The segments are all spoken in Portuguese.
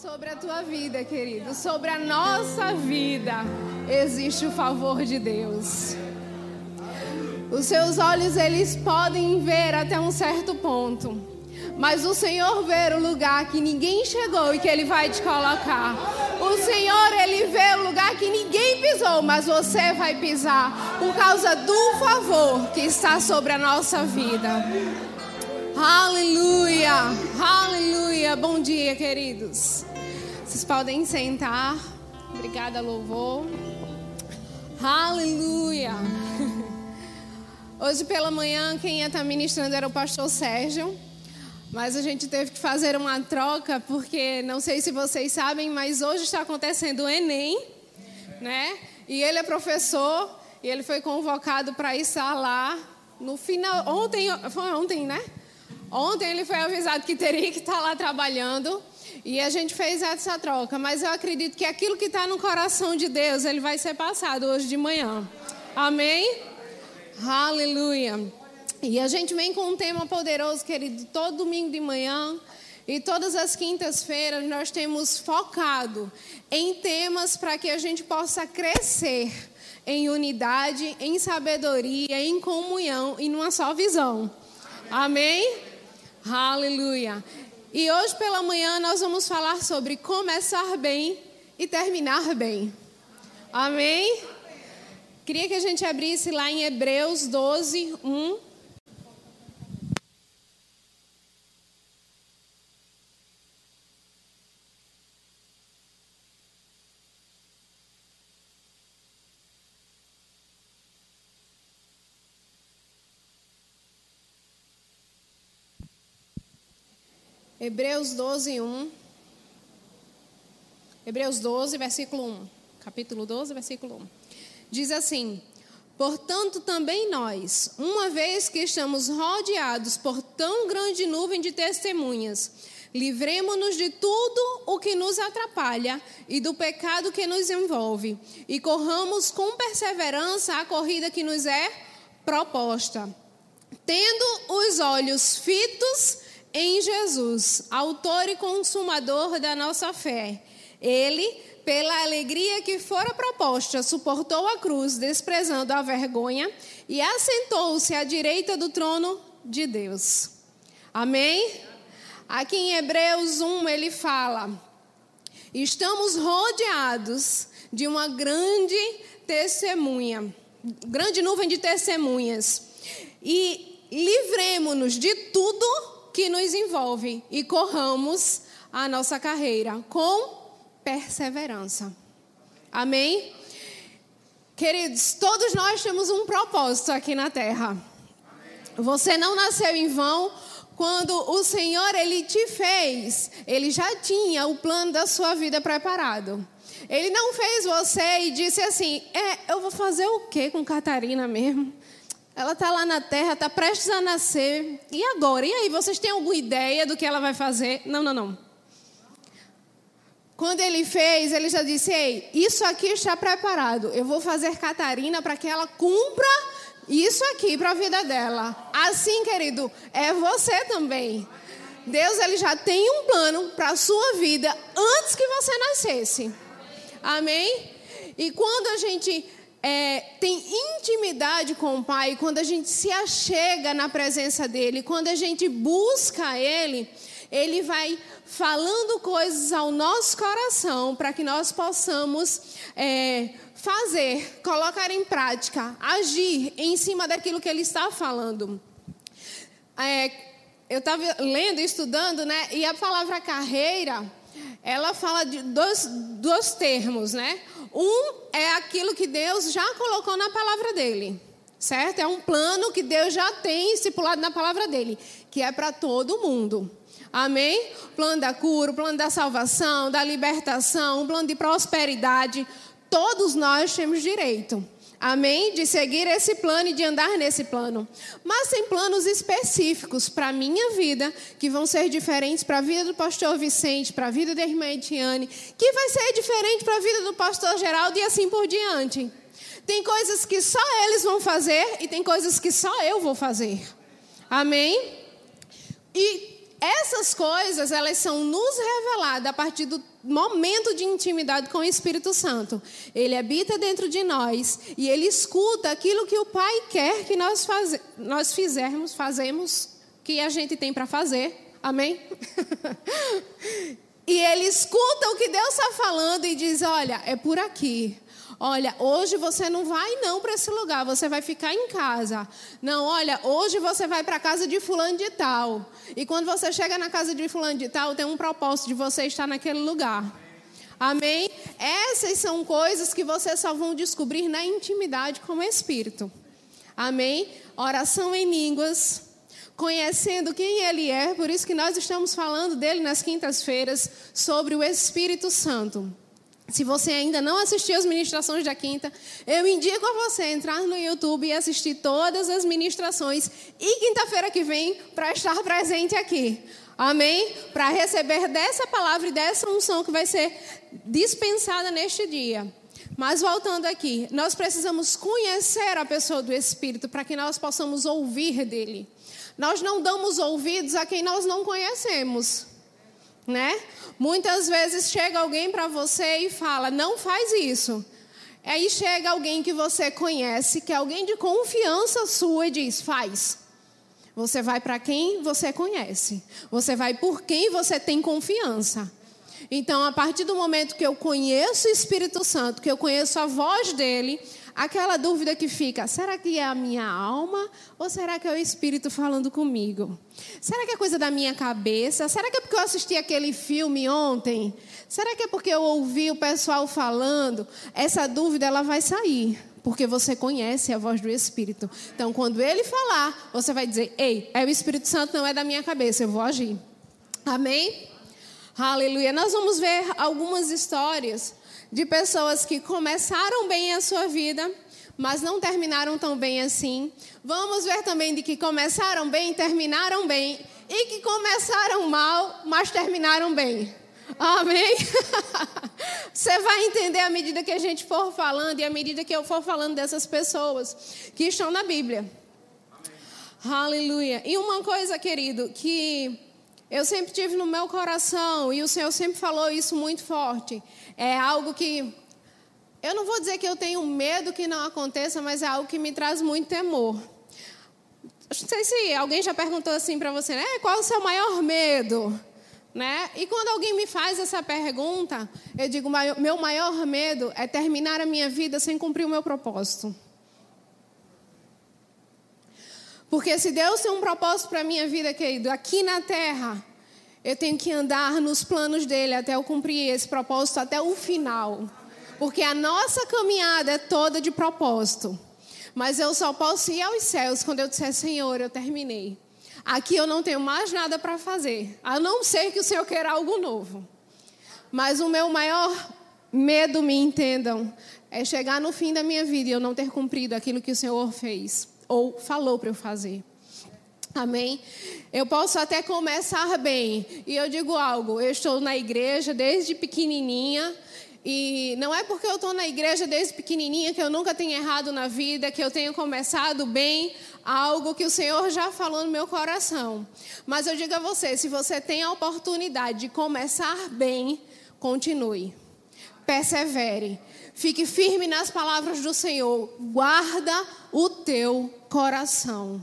Sobre a tua vida, querido, sobre a nossa vida, existe o favor de Deus. Os seus olhos eles podem ver até um certo ponto, mas o Senhor vê o lugar que ninguém chegou e que ele vai te colocar. O Senhor ele vê o lugar que ninguém pisou, mas você vai pisar por causa do favor que está sobre a nossa vida. Aleluia! Aleluia! Bom dia, queridos. Vocês podem sentar. Obrigada, louvor. Aleluia! Hoje pela manhã, quem ia estar ministrando era o pastor Sérgio. Mas a gente teve que fazer uma troca, porque não sei se vocês sabem, mas hoje está acontecendo o Enem, né? E ele é professor, e ele foi convocado para estar lá no final. Ontem, foi ontem, né? Ontem ele foi avisado que teria que estar lá trabalhando. E a gente fez essa troca, mas eu acredito que aquilo que está no coração de Deus, ele vai ser passado hoje de manhã. Amém? Aleluia. E a gente vem com um tema poderoso, querido, todo domingo de manhã. E todas as quintas-feiras nós temos focado em temas para que a gente possa crescer em unidade, em sabedoria, em comunhão e numa só visão. Amém? Aleluia. E hoje pela manhã nós vamos falar sobre começar bem e terminar bem. Amém? Queria que a gente abrisse lá em Hebreus 12, 1. Hebreus 12, 1. Hebreus 12, versículo 1. Capítulo 12, versículo 1. Diz assim: Portanto, também nós, uma vez que estamos rodeados por tão grande nuvem de testemunhas, livremos-nos de tudo o que nos atrapalha e do pecado que nos envolve, e corramos com perseverança a corrida que nos é proposta, tendo os olhos fitos em Jesus, autor e consumador da nossa fé. Ele pela alegria que fora proposta, suportou a cruz, desprezando a vergonha, e assentou-se à direita do trono de Deus. Amém? Aqui em Hebreus 1 ele fala: estamos rodeados de uma grande testemunha, grande nuvem de testemunhas, e livremos-nos de tudo que nos envolve e corramos a nossa carreira com perseverança. Amém? Queridos, todos nós temos um propósito aqui na terra. Você não nasceu em vão. Quando o Senhor ele te fez, ele já tinha o plano da sua vida preparado. Ele não fez você e disse assim: "É, eu vou fazer o quê com Catarina mesmo? Ela está lá na terra, está prestes a nascer. E agora? E aí, vocês têm alguma ideia do que ela vai fazer? Não, não, não. Quando ele fez, ele já disse: Ei, isso aqui está preparado. Eu vou fazer Catarina para que ela cumpra isso aqui para a vida dela. Assim, querido, é você também. Deus ele já tem um plano para a sua vida antes que você nascesse. Amém? E quando a gente é, tem intimidade com o Pai, quando a gente se achega na presença dEle, quando a gente busca Ele, Ele vai falando coisas ao nosso coração para que nós possamos é, fazer, colocar em prática, agir em cima daquilo que ele está falando. É, eu estava lendo, estudando, né? E a palavra carreira, ela fala de dois, dois termos, né? Um é aquilo que Deus já colocou na palavra dele, certo? É um plano que Deus já tem estipulado na palavra dele, que é para todo mundo. Amém? Plano da cura, plano da salvação, da libertação, plano de prosperidade. Todos nós temos direito. Amém? De seguir esse plano e de andar nesse plano. Mas tem planos específicos para a minha vida, que vão ser diferentes para a vida do pastor Vicente, para a vida da irmã Etiane, que vai ser diferente para a vida do pastor Geraldo e assim por diante. Tem coisas que só eles vão fazer e tem coisas que só eu vou fazer. Amém? E essas coisas, elas são nos reveladas a partir do momento de intimidade com o Espírito Santo. Ele habita dentro de nós e ele escuta aquilo que o Pai quer que nós, faz, nós fizermos, fazemos, que a gente tem para fazer. Amém? e ele escuta o que Deus está falando e diz: Olha, é por aqui. Olha, hoje você não vai não para esse lugar, você vai ficar em casa. Não, olha, hoje você vai para a casa de fulano de tal. E quando você chega na casa de fulano de tal, tem um propósito de você estar naquele lugar. Amém? Essas são coisas que você só vão descobrir na intimidade com o Espírito. Amém? Oração em línguas, conhecendo quem Ele é, por isso que nós estamos falando dele nas quintas-feiras, sobre o Espírito Santo. Se você ainda não assistiu as ministrações da quinta, eu indico a você entrar no YouTube e assistir todas as ministrações e quinta-feira que vem para estar presente aqui. Amém? Para receber dessa palavra e dessa unção que vai ser dispensada neste dia. Mas voltando aqui, nós precisamos conhecer a pessoa do Espírito para que nós possamos ouvir dele. Nós não damos ouvidos a quem nós não conhecemos né? Muitas vezes chega alguém para você e fala: "Não faz isso". Aí chega alguém que você conhece, que é alguém de confiança sua e diz: "Faz". Você vai para quem você conhece. Você vai por quem você tem confiança. Então, a partir do momento que eu conheço o Espírito Santo, que eu conheço a voz dele, aquela dúvida que fica: será que é a minha alma ou será que é o Espírito falando comigo? Será que é coisa da minha cabeça? Será que é porque eu assisti aquele filme ontem? Será que é porque eu ouvi o pessoal falando? Essa dúvida ela vai sair. Porque você conhece a voz do Espírito. Então, quando ele falar, você vai dizer: Ei, é o Espírito Santo, não é da minha cabeça, eu vou agir. Amém? Aleluia. Nós vamos ver algumas histórias de pessoas que começaram bem a sua vida, mas não terminaram tão bem assim. Vamos ver também de que começaram bem, terminaram bem, e que começaram mal, mas terminaram bem. Amém? Você vai entender à medida que a gente for falando e à medida que eu for falando dessas pessoas que estão na Bíblia. Amém. Aleluia. E uma coisa, querido, que eu sempre tive no meu coração, e o Senhor sempre falou isso muito forte. É algo que. Eu não vou dizer que eu tenho medo que não aconteça, mas é algo que me traz muito temor. Não sei se alguém já perguntou assim para você, né? Qual o seu maior medo? Né? E quando alguém me faz essa pergunta, eu digo: meu maior medo é terminar a minha vida sem cumprir o meu propósito. Porque se Deus tem um propósito para a minha vida, querido, aqui na terra, eu tenho que andar nos planos dele até eu cumprir esse propósito até o final. Porque a nossa caminhada é toda de propósito. Mas eu só posso ir aos céus quando eu disser, Senhor, eu terminei. Aqui eu não tenho mais nada para fazer, a não ser que o Senhor queira algo novo. Mas o meu maior medo, me entendam, é chegar no fim da minha vida e eu não ter cumprido aquilo que o Senhor fez ou falou para eu fazer. Amém? Eu posso até começar bem. E eu digo algo: eu estou na igreja desde pequenininha. E não é porque eu estou na igreja desde pequenininha que eu nunca tenho errado na vida, que eu tenho começado bem algo que o Senhor já falou no meu coração. Mas eu digo a você: se você tem a oportunidade de começar bem, continue. Persevere. Fique firme nas palavras do Senhor. Guarda o teu coração.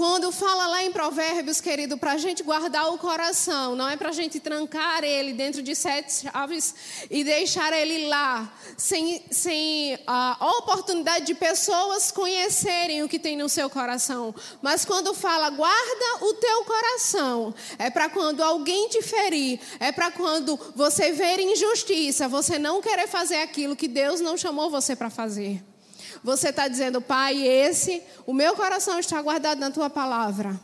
Quando fala lá em Provérbios, querido, para a gente guardar o coração, não é para a gente trancar ele dentro de sete chaves e deixar ele lá, sem, sem a oportunidade de pessoas conhecerem o que tem no seu coração. Mas quando fala, guarda o teu coração, é para quando alguém te ferir, é para quando você ver injustiça, você não querer fazer aquilo que Deus não chamou você para fazer. Você está dizendo, Pai, esse, o meu coração está guardado na tua palavra.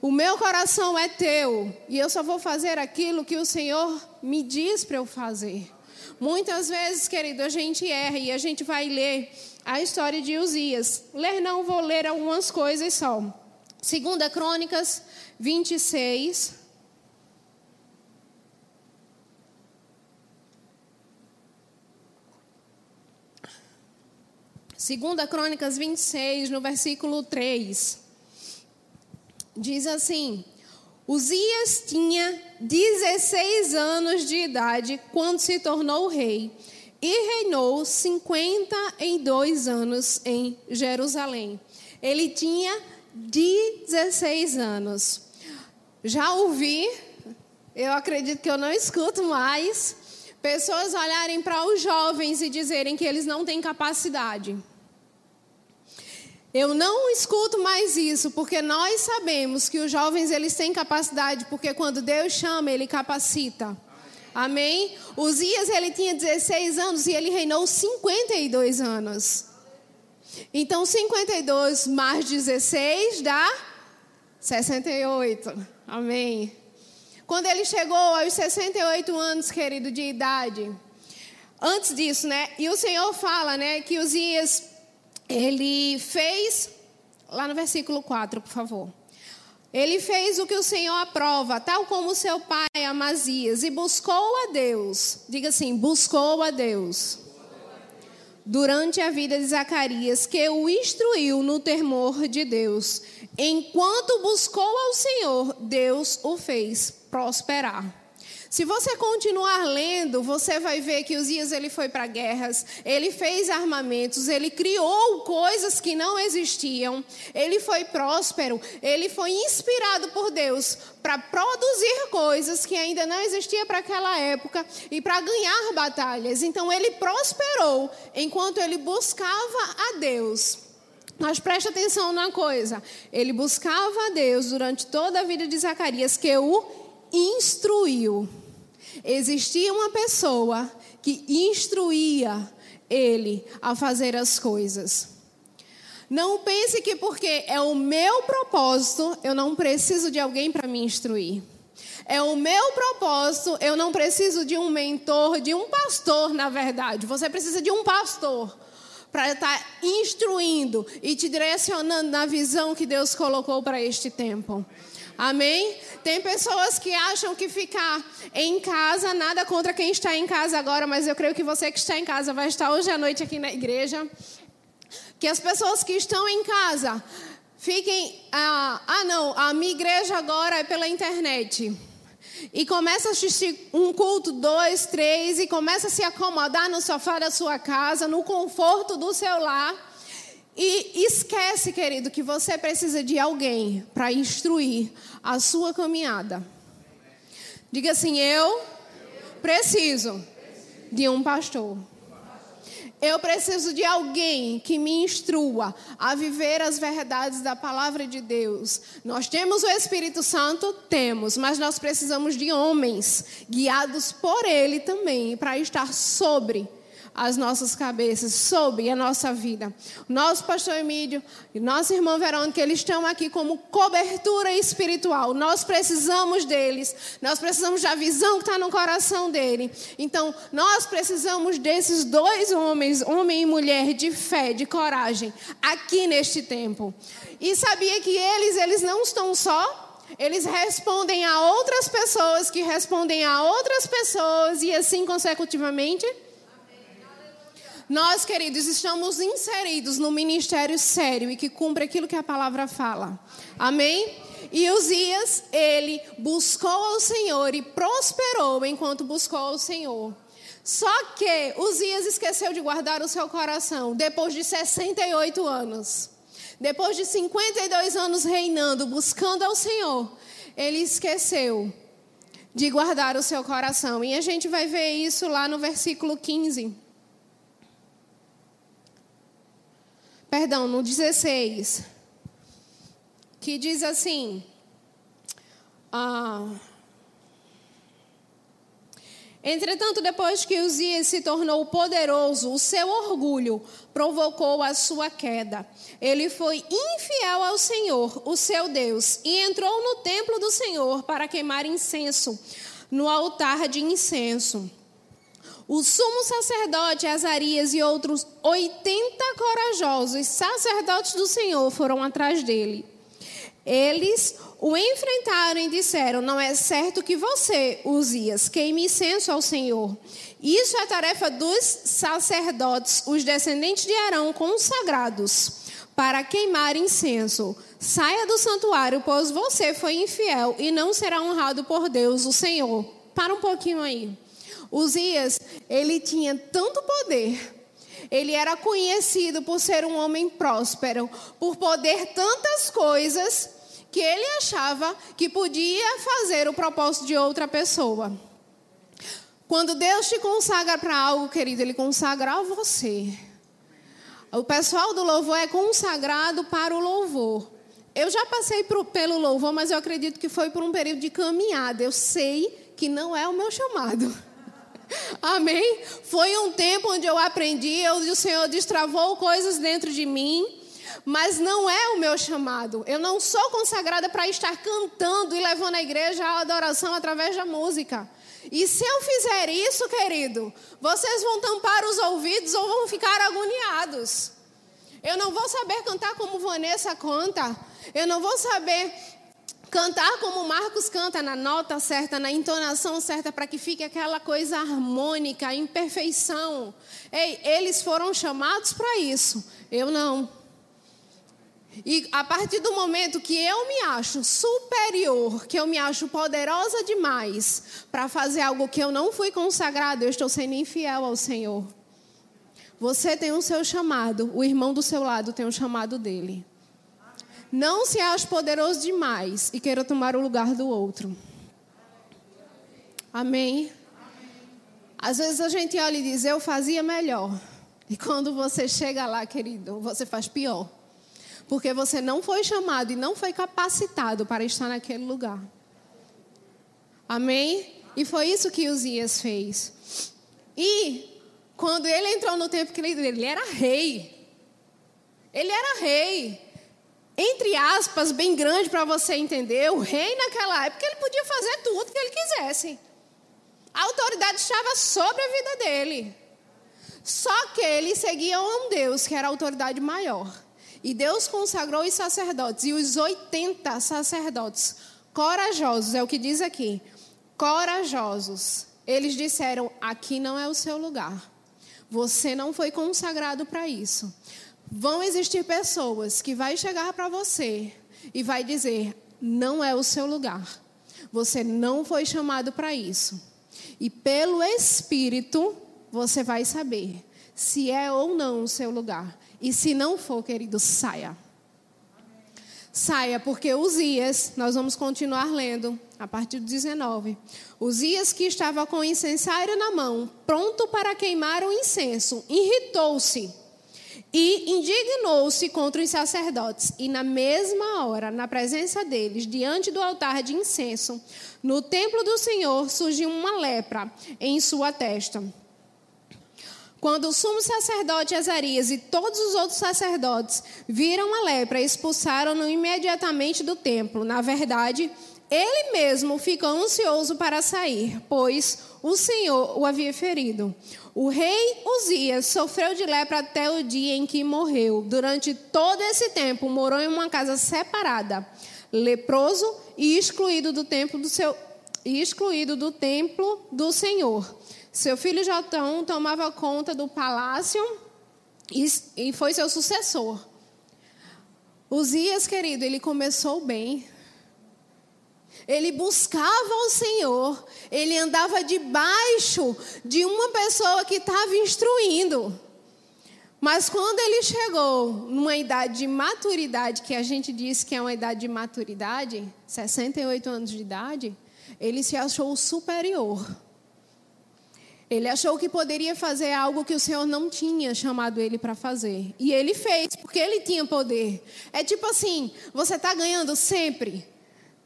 O meu coração é teu e eu só vou fazer aquilo que o Senhor me diz para eu fazer. Muitas vezes, querido, a gente erra e a gente vai ler a história de Uzias. Ler não, vou ler algumas coisas só. Segunda Crônicas 26, Segunda Crônicas 26, no versículo 3. diz assim: Uzias tinha 16 anos de idade quando se tornou rei e reinou 52 anos em Jerusalém. Ele tinha 16 anos. Já ouvi, eu acredito que eu não escuto mais, pessoas olharem para os jovens e dizerem que eles não têm capacidade. Eu não escuto mais isso, porque nós sabemos que os jovens eles têm capacidade, porque quando Deus chama, ele capacita. Amém? Uzias ele tinha 16 anos e ele reinou 52 anos. Então 52 mais 16 dá 68. Amém. Quando ele chegou aos 68 anos, querido, de idade, antes disso, né? E o Senhor fala, né, que Uzias ele fez, lá no versículo 4, por favor. Ele fez o que o Senhor aprova, tal como seu pai Amazias, e buscou a Deus. Diga assim: buscou a Deus. Durante a vida de Zacarias, que o instruiu no temor de Deus. Enquanto buscou ao Senhor, Deus o fez prosperar. Se você continuar lendo, você vai ver que Uzias ele foi para guerras, ele fez armamentos, ele criou coisas que não existiam, ele foi próspero, ele foi inspirado por Deus para produzir coisas que ainda não existiam para aquela época e para ganhar batalhas. Então ele prosperou enquanto ele buscava a Deus. Mas preste atenção numa coisa: ele buscava a Deus durante toda a vida de Zacarias, que o instruiu. Existia uma pessoa que instruía ele a fazer as coisas. Não pense que porque é o meu propósito, eu não preciso de alguém para me instruir. É o meu propósito, eu não preciso de um mentor, de um pastor, na verdade. Você precisa de um pastor para estar tá instruindo e te direcionando na visão que Deus colocou para este tempo. Amém? Tem pessoas que acham que ficar em casa, nada contra quem está em casa agora, mas eu creio que você que está em casa vai estar hoje à noite aqui na igreja. Que as pessoas que estão em casa fiquem. Ah, ah não, a minha igreja agora é pela internet. E começa a assistir um culto, dois, três, e começa a se acomodar no sofá da sua casa, no conforto do seu lar. E esquece, querido, que você precisa de alguém para instruir a sua caminhada. Diga assim: eu preciso de um pastor. Eu preciso de alguém que me instrua a viver as verdades da palavra de Deus. Nós temos o Espírito Santo? Temos, mas nós precisamos de homens guiados por Ele também para estar sobre as nossas cabeças, sobre a nossa vida. Nosso pastor Emílio e nossa irmã Verônica, eles estão aqui como cobertura espiritual. Nós precisamos deles, nós precisamos da visão que está no coração dele. Então, nós precisamos desses dois homens, homem e mulher de fé, de coragem, aqui neste tempo. E sabia que eles, eles não estão só eles respondem a outras pessoas que respondem a outras pessoas e assim consecutivamente. Nós, queridos, estamos inseridos no ministério sério e que cumpre aquilo que a palavra fala. Amém? E Uzias, ele buscou ao Senhor e prosperou enquanto buscou ao Senhor. Só que Uzias esqueceu de guardar o seu coração depois de 68 anos. Depois de 52 anos reinando, buscando ao Senhor, ele esqueceu de guardar o seu coração. E a gente vai ver isso lá no versículo 15. Perdão, no 16, que diz assim: ah, Entretanto, depois que Uzias se tornou poderoso, o seu orgulho provocou a sua queda. Ele foi infiel ao Senhor, o seu Deus, e entrou no templo do Senhor para queimar incenso no altar de incenso. O sumo sacerdote Azarias e outros 80 corajosos sacerdotes do Senhor foram atrás dele. Eles o enfrentaram e disseram: Não é certo que você, Uzias, queime incenso ao Senhor. Isso é tarefa dos sacerdotes, os descendentes de Arão consagrados. para queimar incenso. Saia do santuário, pois você foi infiel e não será honrado por Deus, o Senhor. Para um pouquinho aí. Uzias, ele tinha tanto poder. Ele era conhecido por ser um homem próspero, por poder tantas coisas que ele achava que podia fazer o propósito de outra pessoa. Quando Deus te consagra para algo, querido, Ele consagra a você. O pessoal do louvor é consagrado para o louvor. Eu já passei pelo louvor, mas eu acredito que foi por um período de caminhada. Eu sei que não é o meu chamado. Amém? Foi um tempo onde eu aprendi, onde o Senhor destravou coisas dentro de mim, mas não é o meu chamado. Eu não sou consagrada para estar cantando e levando a igreja à adoração através da música. E se eu fizer isso, querido, vocês vão tampar os ouvidos ou vão ficar agoniados. Eu não vou saber cantar como Vanessa canta. Eu não vou saber cantar como Marcos canta, na nota certa, na entonação certa, para que fique aquela coisa harmônica, imperfeição. Ei, eles foram chamados para isso. Eu não. E a partir do momento que eu me acho superior, que eu me acho poderosa demais para fazer algo que eu não fui consagrado, eu estou sendo infiel ao Senhor. Você tem o seu chamado, o irmão do seu lado tem o chamado dele. Não se ache poderoso demais e queira tomar o lugar do outro. Amém? Às vezes a gente olha e diz, eu fazia melhor. E quando você chega lá, querido, você faz pior. Porque você não foi chamado e não foi capacitado para estar naquele lugar. Amém? E foi isso que Uzias fez. E quando ele entrou no templo, ele era rei. Ele era rei. Entre aspas, bem grande para você entender, o rei naquela época ele podia fazer tudo que ele quisesse. A autoridade estava sobre a vida dele. Só que ele seguia um Deus que era a autoridade maior. E Deus consagrou os sacerdotes, e os 80 sacerdotes, corajosos, é o que diz aqui, corajosos. Eles disseram: aqui não é o seu lugar. Você não foi consagrado para isso. Vão existir pessoas que vai chegar para você e vai dizer: não é o seu lugar. Você não foi chamado para isso. E pelo Espírito você vai saber se é ou não o seu lugar. E se não for, querido, saia. Saia, porque Uzias, nós vamos continuar lendo a partir do 19. Uzias, que estava com o incensário na mão, pronto para queimar o incenso, irritou-se e indignou-se contra os sacerdotes. E na mesma hora, na presença deles, diante do altar de incenso, no templo do Senhor, surgiu uma lepra em sua testa. Quando o sumo sacerdote Azarias e todos os outros sacerdotes viram a lepra, expulsaram-no imediatamente do templo. Na verdade, ele mesmo ficou ansioso para sair, pois o Senhor o havia ferido. O rei Uzias sofreu de lepra até o dia em que morreu. Durante todo esse tempo, morou em uma casa separada, leproso e excluído do templo do seu excluído do templo do Senhor. Seu filho Jotão tomava conta do palácio e foi seu sucessor. Uzias, querido, ele começou bem. Ele buscava o Senhor, ele andava debaixo de uma pessoa que estava instruindo. Mas quando ele chegou numa idade de maturidade, que a gente diz que é uma idade de maturidade, 68 anos de idade, ele se achou superior. Ele achou que poderia fazer algo que o Senhor não tinha chamado ele para fazer. E ele fez, porque ele tinha poder. É tipo assim: você está ganhando sempre.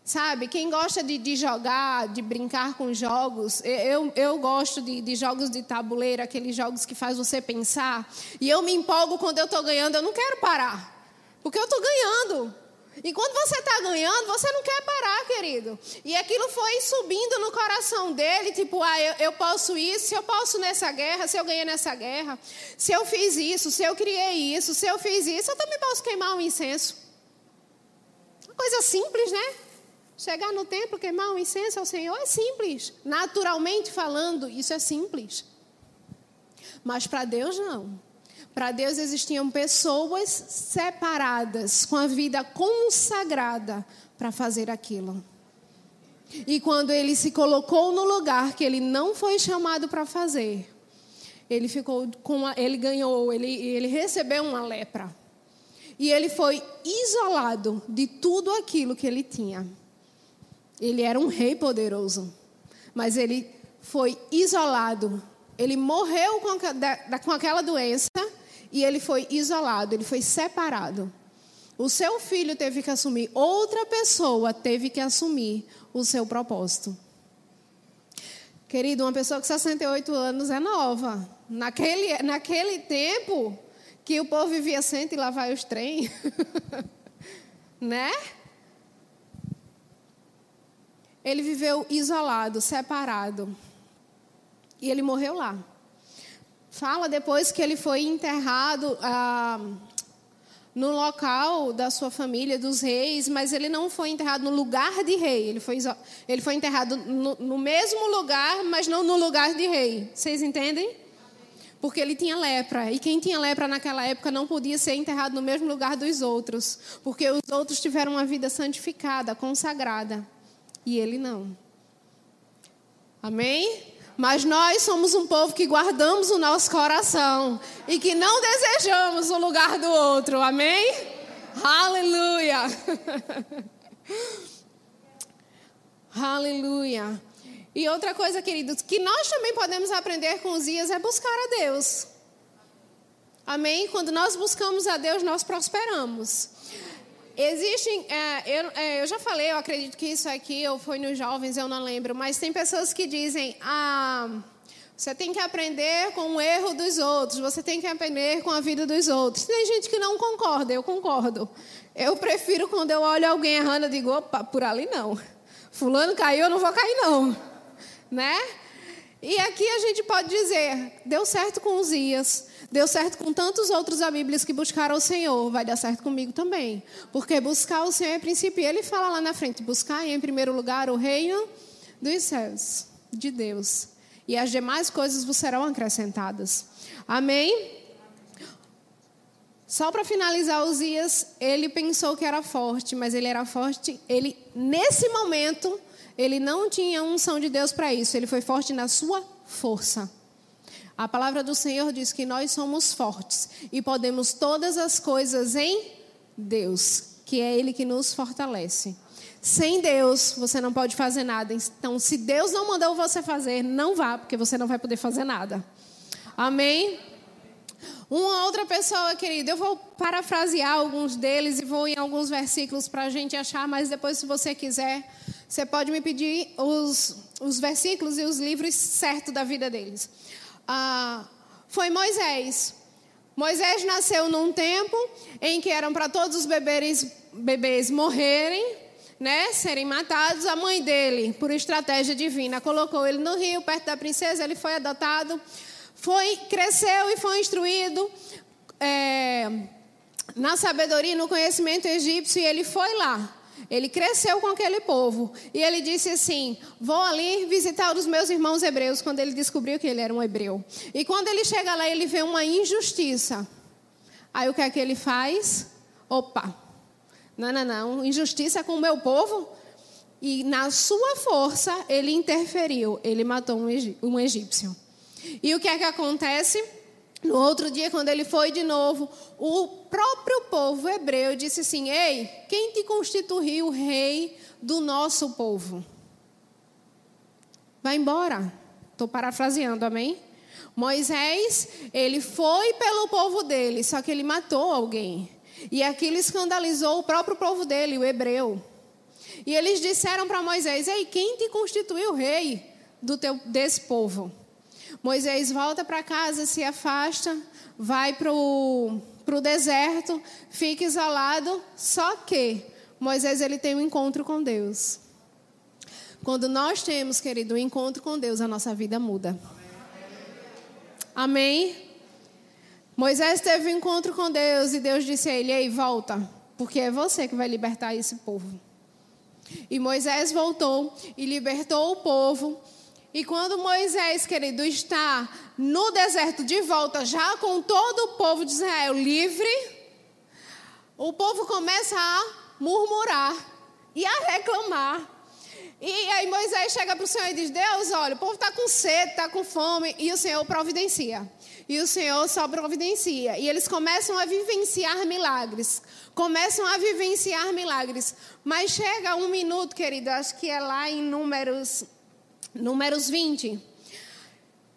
Sabe, quem gosta de, de, jogar, de brincar com jogos, eu, eu gosto de, de jogos de tabuleiro, aqueles jogos que faz você pensar. E eu me empolgo quando eu estou ganhando, eu não quero parar. Porque eu estou ganhando. E quando você está ganhando, você não quer parar, querido. E aquilo foi subindo no coração dele, tipo, ah, eu, eu, posso isso, se eu posso nessa guerra, se eu ganhei nessa guerra, se eu fiz isso, se eu criei isso, se eu fiz isso, eu também posso queimar um incenso. Uma coisa simples, né? Chegar no templo, queimar um incenso ao Senhor é simples. Naturalmente falando, isso é simples. Mas para Deus não. Para Deus existiam pessoas separadas, com a vida consagrada para fazer aquilo. E quando ele se colocou no lugar que ele não foi chamado para fazer, ele ficou com a, ele ganhou, ele, ele recebeu uma lepra. E ele foi isolado de tudo aquilo que ele tinha. Ele era um rei poderoso, mas ele foi isolado. Ele morreu com, aquela doença e ele foi isolado, ele foi separado. O seu filho teve que assumir, outra pessoa teve que assumir o seu propósito. Querido, uma pessoa com 68 anos é nova. Naquele, naquele tempo que o povo vivia senta e lá vai os trem. né? Ele viveu isolado, separado. E ele morreu lá. Fala depois que ele foi enterrado ah, no local da sua família, dos reis, mas ele não foi enterrado no lugar de rei. Ele foi, ele foi enterrado no, no mesmo lugar, mas não no lugar de rei. Vocês entendem? Porque ele tinha lepra. E quem tinha lepra naquela época não podia ser enterrado no mesmo lugar dos outros. Porque os outros tiveram uma vida santificada, consagrada. E ele não. Amém? Mas nós somos um povo que guardamos o nosso coração e que não desejamos o lugar do outro. Amém? Aleluia! Aleluia! E outra coisa, queridos, que nós também podemos aprender com os dias é buscar a Deus. Amém? Quando nós buscamos a Deus, nós prosperamos. Existem, é, eu, é, eu, já falei, eu acredito que isso aqui, ou foi nos jovens, eu não lembro, mas tem pessoas que dizem, ah, você tem que aprender com o erro dos outros, você tem que aprender com a vida dos outros. Tem gente que não concorda, eu concordo. Eu prefiro quando eu olho alguém errando, eu digo, opa, por ali não. Fulano caiu, eu não vou cair não. Né? E aqui a gente pode dizer, deu certo com os dias, Deu certo com tantos outros a Bíblia que buscaram o Senhor, vai dar certo comigo também. Porque buscar o Senhor é princípio. Ele fala lá na frente: buscar em primeiro lugar o reino dos céus, de Deus. E as demais coisas vos serão acrescentadas. Amém? Só para finalizar os dias, ele pensou que era forte, mas ele era forte. Ele, nesse momento, ele não tinha unção de Deus para isso. Ele foi forte na sua força. A palavra do Senhor diz que nós somos fortes e podemos todas as coisas em Deus, que é Ele que nos fortalece. Sem Deus, você não pode fazer nada. Então, se Deus não mandou você fazer, não vá, porque você não vai poder fazer nada. Amém? Uma outra pessoa, querida, eu vou parafrasear alguns deles e vou em alguns versículos para a gente achar, mas depois, se você quiser, você pode me pedir os, os versículos e os livros certos da vida deles ah, foi Moisés. Moisés nasceu num tempo em que eram para todos os bebês, bebês morrerem, né, serem matados. A mãe dele, por estratégia divina, colocou ele no rio, perto da princesa. Ele foi adotado, foi cresceu e foi instruído é, na sabedoria e no conhecimento egípcio. E ele foi lá ele cresceu com aquele povo. E ele disse assim: Vou ali visitar os meus irmãos hebreus, quando ele descobriu que ele era um hebreu. E quando ele chega lá, ele vê uma injustiça. Aí o que é que ele faz? Opa, não, não, não, injustiça com o meu povo. E na sua força, ele interferiu, ele matou um egípcio. E o que é que acontece? No outro dia, quando ele foi de novo, o próprio povo hebreu disse assim: Ei, quem te constituiu rei do nosso povo? Vai embora. Estou parafraseando, amém? Moisés, ele foi pelo povo dele, só que ele matou alguém. E aquilo escandalizou o próprio povo dele, o hebreu. E eles disseram para Moisés: Ei, quem te constituiu rei do teu, desse povo? Moisés volta para casa, se afasta, vai para o deserto, fica isolado. Só que Moisés ele tem um encontro com Deus. Quando nós temos, querido, um encontro com Deus, a nossa vida muda. Amém? Moisés teve um encontro com Deus e Deus disse a ele: Ei, volta, porque é você que vai libertar esse povo. E Moisés voltou e libertou o povo E quando Moisés, querido, está no deserto de volta, já com todo o povo de Israel livre, o povo começa a murmurar e a reclamar. E aí Moisés chega para o Senhor e diz: Deus, olha, o povo está com sede, está com fome, e o Senhor providencia. E o Senhor só providencia. E eles começam a vivenciar milagres. Começam a vivenciar milagres. Mas chega um minuto, querido, acho que é lá em Números Números 20.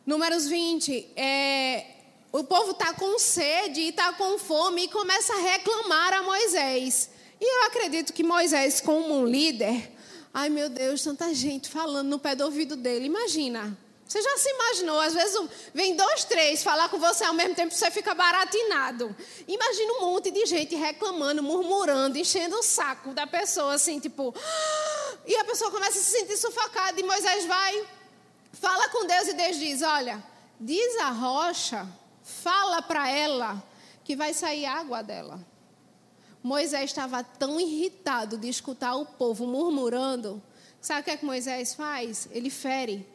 Números 20. É, o povo está com sede e está com fome e começa a reclamar a Moisés. E eu acredito que Moisés, como um líder, ai meu Deus, tanta gente falando no pé do ouvido dele. Imagina. Você já se imaginou? Às vezes vem dois, três falar com você ao mesmo tempo, você fica baratinado. Imagina um monte de gente reclamando, murmurando, enchendo o saco da pessoa, assim, tipo. E a pessoa começa a se sentir sufocada. E Moisés vai, fala com Deus e Deus diz: Olha, diz a rocha, fala para ela que vai sair água dela. Moisés estava tão irritado de escutar o povo murmurando. Sabe o que é que Moisés faz? Ele fere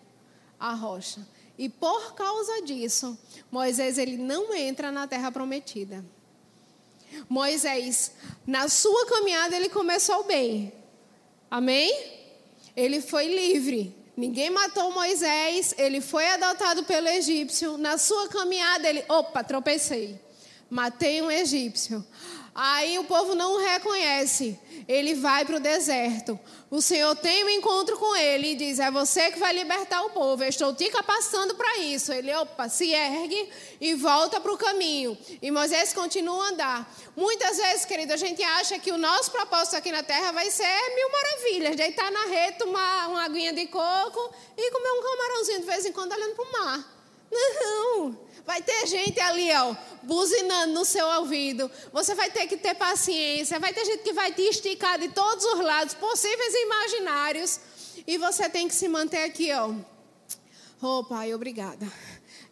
a rocha. E por causa disso, Moisés ele não entra na terra prometida. Moisés, na sua caminhada, ele começou bem. Amém? Ele foi livre. Ninguém matou Moisés, ele foi adotado pelo egípcio. Na sua caminhada, ele, opa, tropecei. Matei um egípcio. Aí o povo não o reconhece. Ele vai para o deserto. O Senhor tem um encontro com ele e diz: É você que vai libertar o povo. Eu estou te capacitando para isso. Ele, opa, se ergue e volta para o caminho. E Moisés continua a andar. Muitas vezes, querido, a gente acha que o nosso propósito aqui na terra vai ser mil maravilhas. Deitar na rede, tomar uma aguinha de coco e comer um camarãozinho de vez em quando olhando para o mar. Não. Vai ter gente ali, ó, buzinando no seu ouvido. Você vai ter que ter paciência. Vai ter gente que vai te esticar de todos os lados, possíveis e imaginários. E você tem que se manter aqui, ó. Oh, Pai, obrigada.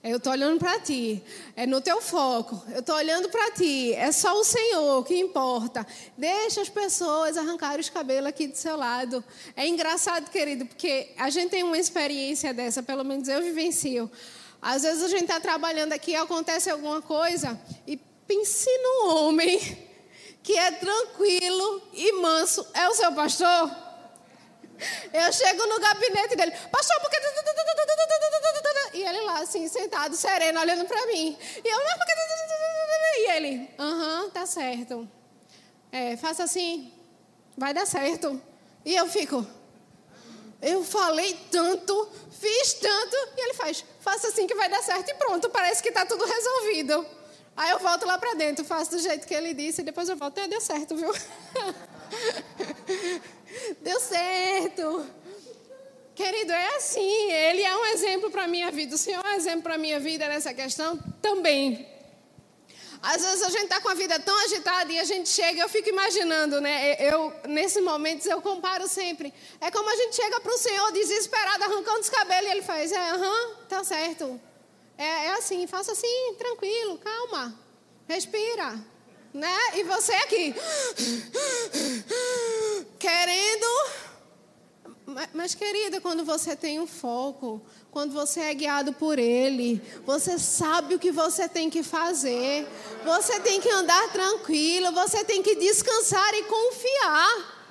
Eu estou olhando para ti, é no teu foco. Eu estou olhando para ti, é só o Senhor que importa. Deixa as pessoas arrancarem os cabelos aqui do seu lado. É engraçado, querido, porque a gente tem uma experiência dessa, pelo menos eu vivencio. Às vezes a gente está trabalhando aqui, acontece alguma coisa e pense no homem que é tranquilo e manso. É o seu pastor? Eu chego no gabinete dele, pastor, porque. E ele lá, assim, sentado, sereno, olhando para mim. E eu, não, porque. E ele, aham, tá certo. É, faça assim, vai dar certo. E eu fico, eu falei tanto, fiz tanto, e ele faz, faça assim que vai dar certo e pronto, parece que está tudo resolvido. Aí eu volto lá para dentro, faço do jeito que ele disse, e depois eu volto, e deu certo, viu? deu certo. Querido, é assim, ele é um exemplo para a minha vida, o Senhor é um exemplo para a minha vida nessa questão também. Às vezes a gente está com a vida tão agitada e a gente chega, eu fico imaginando, né? Eu, nesses momentos, eu comparo sempre. É como a gente chega para o Senhor desesperado, arrancando os cabelos, e Ele faz, é, aham, tá certo. É, é assim, faça assim, tranquilo, calma, respira. Né? E você aqui, querendo mas, querida, quando você tem um foco, quando você é guiado por Ele, você sabe o que você tem que fazer, você tem que andar tranquilo, você tem que descansar e confiar.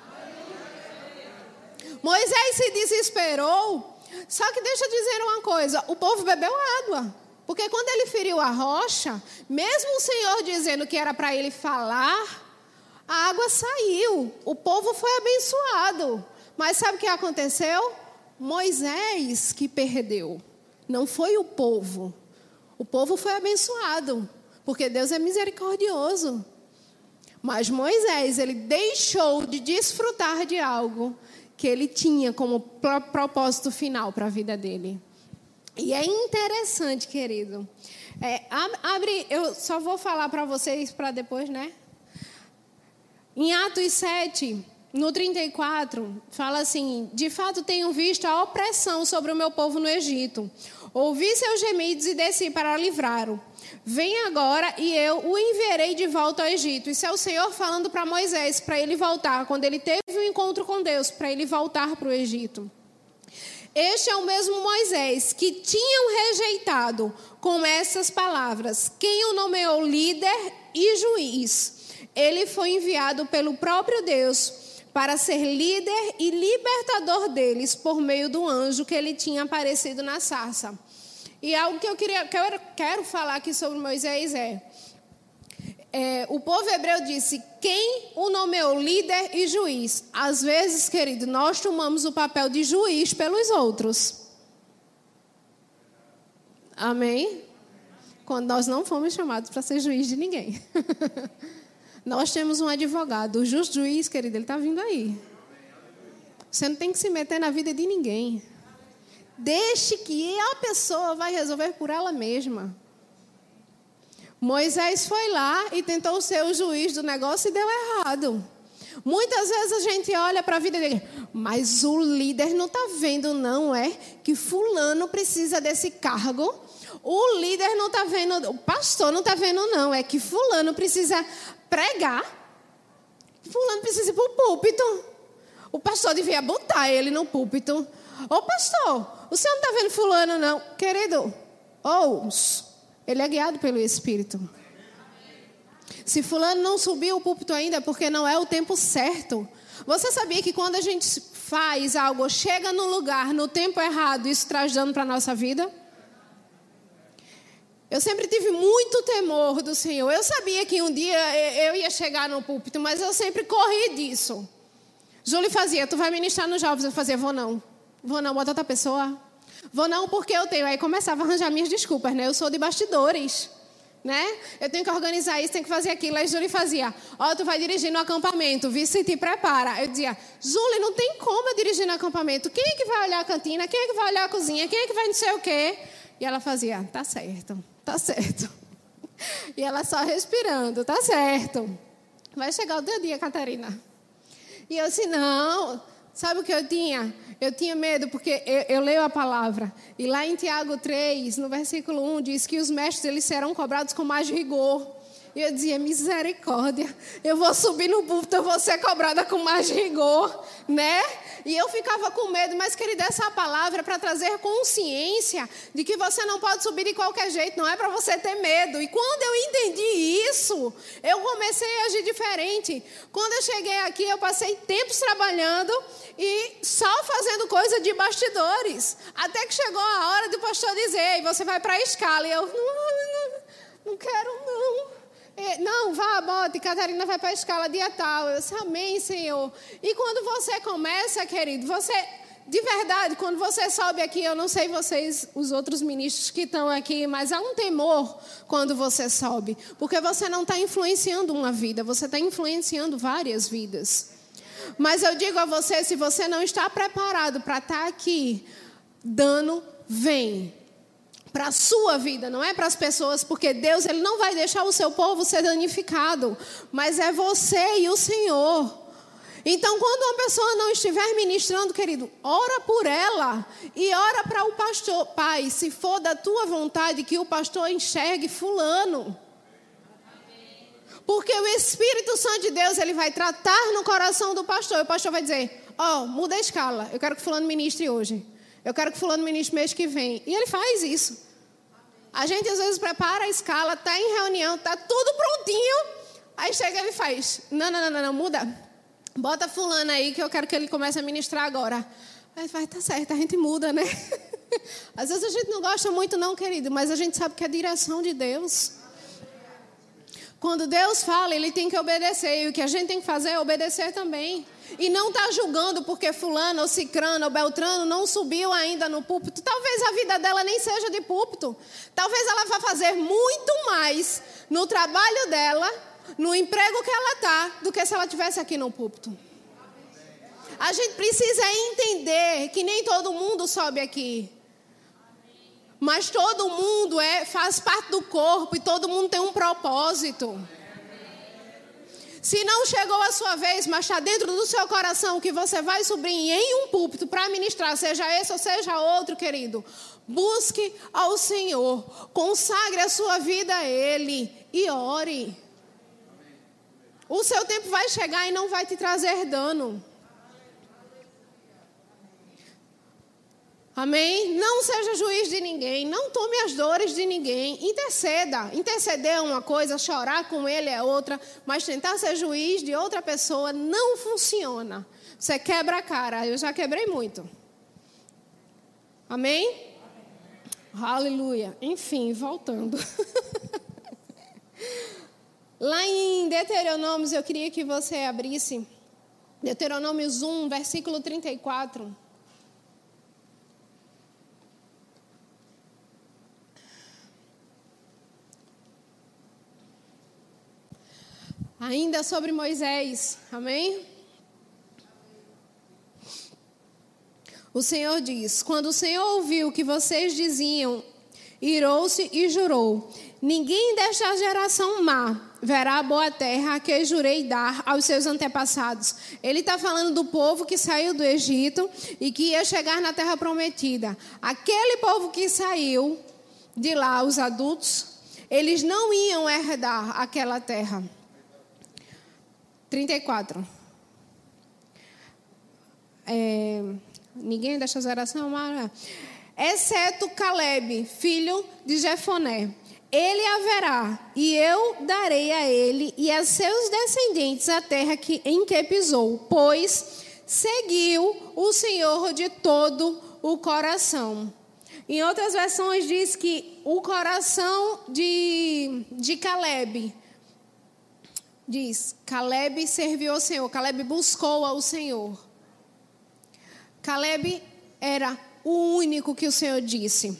Moisés se desesperou, só que deixa eu dizer uma coisa: o povo bebeu água. Porque quando ele feriu a rocha, mesmo o Senhor dizendo que era para ele falar, a água saiu, o povo foi abençoado. Mas sabe o que aconteceu? Moisés que perdeu. Não foi o povo. O povo foi abençoado, porque Deus é misericordioso. Mas Moisés, ele deixou de desfrutar de algo que ele tinha como propósito final para a vida dele. E é interessante, querido. É, abre, eu só vou falar para vocês para depois, né? Em Atos 7, no 34, fala assim: De fato tenho visto a opressão sobre o meu povo no Egito. Ouvi seus gemidos e desci para livrá-lo. Vem agora e eu o enviarei de volta ao Egito. Isso é o Senhor falando para Moisés, para ele voltar, quando ele teve um encontro com Deus, para ele voltar para o Egito. Este é o mesmo Moisés que tinham rejeitado com essas palavras: quem o nomeou líder e juiz. Ele foi enviado pelo próprio Deus para ser líder e libertador deles por meio do anjo que ele tinha aparecido na sarça. E algo que eu queria, que eu quero falar aqui sobre Moisés é, é, o povo hebreu disse: quem o nomeou líder e juiz? Às vezes, querido, nós tomamos o papel de juiz pelos outros. Amém? Quando nós não fomos chamados para ser juiz de ninguém. nós temos um advogado, o justo juiz, querido, ele está vindo aí. Você não tem que se meter na vida de ninguém. Deixe que a pessoa vai resolver por ela mesma. Moisés foi lá e tentou ser o juiz do negócio e deu errado. Muitas vezes a gente olha para a vida dele, mas o líder não está vendo, não é? Que fulano precisa desse cargo. O líder não está vendo, o pastor não está vendo, não. É que fulano precisa pregar. Fulano precisa ir para o púlpito. O pastor devia botar ele no púlpito. Ô pastor, o senhor não está vendo fulano, não? Querido, ouça. Ele é guiado pelo Espírito. Se fulano não subiu o púlpito ainda é porque não é o tempo certo. Você sabia que quando a gente faz algo, chega no lugar, no tempo errado, isso traz dano para a nossa vida? Eu sempre tive muito temor do Senhor. Eu sabia que um dia eu ia chegar no púlpito, mas eu sempre corri disso. Júlio fazia, tu vai ministrar nos jovens. Eu fazia, vou não. Vou não, bota outra pessoa. Vou não porque eu tenho. Aí começava a arranjar minhas desculpas, né? Eu sou de bastidores, né? Eu tenho que organizar isso, tenho que fazer aquilo. Aí Júlia fazia, ó, oh, tu vai dirigir no acampamento, vice te prepara. Eu dizia, Júlia, não tem como eu dirigir no acampamento. Quem é que vai olhar a cantina? Quem é que vai olhar a cozinha? Quem é que vai não sei o quê? E ela fazia, tá certo, tá certo. E ela só respirando, tá certo. Vai chegar o teu dia, Catarina. E eu disse, não, sabe o que eu tinha? Eu tinha medo porque eu, eu, leio a palavra. E lá em Tiago 3, no versículo 1, diz que os mestres eles serão cobrados com mais rigor. E eu dizia, misericórdia, eu vou subir no púlpito, eu vou ser cobrada com mais rigor, né? E eu ficava com medo, mas querida, essa palavra é para trazer consciência de que você não pode subir de qualquer jeito, não é para você ter medo. E quando eu entendi isso, eu comecei a agir diferente. Quando eu cheguei aqui, eu passei tempos trabalhando e só fazendo coisa de bastidores. Até que chegou a hora do pastor dizer, e você vai para a escala. E eu, não, não, não quero não. É, não, vá, bote, Catarina vai para a escala dia tal. Eu disse, amém, Senhor. E quando você começa, querido, você, de verdade, quando você sobe aqui, eu não sei vocês, os outros ministros que estão aqui, mas há um temor quando você sobe. Porque você não está influenciando uma vida, você está influenciando várias vidas. Mas eu digo a você, se você não está preparado para estar tá aqui, dano vem para a sua vida, não é para as pessoas, porque Deus ele não vai deixar o seu povo ser danificado, mas é você e o Senhor. Então, quando uma pessoa não estiver ministrando, querido, ora por ela e ora para o pastor. Pai, se for da tua vontade que o pastor enxergue fulano. Porque o Espírito Santo de Deus, ele vai tratar no coração do pastor. E o pastor vai dizer: Ó, oh, muda a escala. Eu quero que fulano ministre hoje. Eu quero que fulano ministre mês que vem. E ele faz isso. A gente às vezes prepara a escala, está em reunião, está tudo prontinho. Aí chega ele faz: não, não, não, não, muda. Bota fulano aí que eu quero que ele comece a ministrar agora. Aí vai, tá certo, a gente muda, né? Às vezes a gente não gosta muito, não, querido, mas a gente sabe que é a direção de Deus. Quando Deus fala, ele tem que obedecer. E o que a gente tem que fazer é obedecer também. E não está julgando porque fulano ou cicrano ou beltrano não subiu ainda no púlpito. Talvez a vida dela nem seja de púlpito. Talvez ela vá fazer muito mais no trabalho dela, no emprego que ela está, do que se ela tivesse aqui no púlpito. A gente precisa entender que nem todo mundo sobe aqui. Mas todo mundo é, faz parte do corpo e todo mundo tem um propósito. Se não chegou a sua vez, mas está dentro do seu coração que você vai subir em um púlpito para ministrar, seja esse ou seja outro, querido, busque ao Senhor, consagre a sua vida a Ele e ore. O seu tempo vai chegar e não vai te trazer dano. Amém? Não seja juiz de ninguém, não tome as dores de ninguém, interceda. Interceder é uma coisa, chorar com ele é outra, mas tentar ser juiz de outra pessoa não funciona. Você quebra a cara, eu já quebrei muito. Amém? Amém. Aleluia. Enfim, voltando. Lá em Deuteronômios, eu queria que você abrisse Deuteronômios 1, versículo 34. Ainda sobre Moisés, amém? O Senhor diz: Quando o Senhor ouviu o que vocês diziam, irou-se e jurou: Ninguém desta geração má verá a boa terra que jurei dar aos seus antepassados. Ele está falando do povo que saiu do Egito e que ia chegar na terra prometida. Aquele povo que saiu de lá, os adultos, eles não iam herdar aquela terra. 34. É, ninguém desta geração, exceto Caleb, filho de Jefoné. Ele haverá, e eu darei a ele e a seus descendentes a terra que, em que pisou, pois seguiu o Senhor de todo o coração. Em outras versões diz que o coração de, de Caleb diz: Caleb serviu ao Senhor, Caleb buscou ao Senhor. Caleb era o único que o Senhor disse,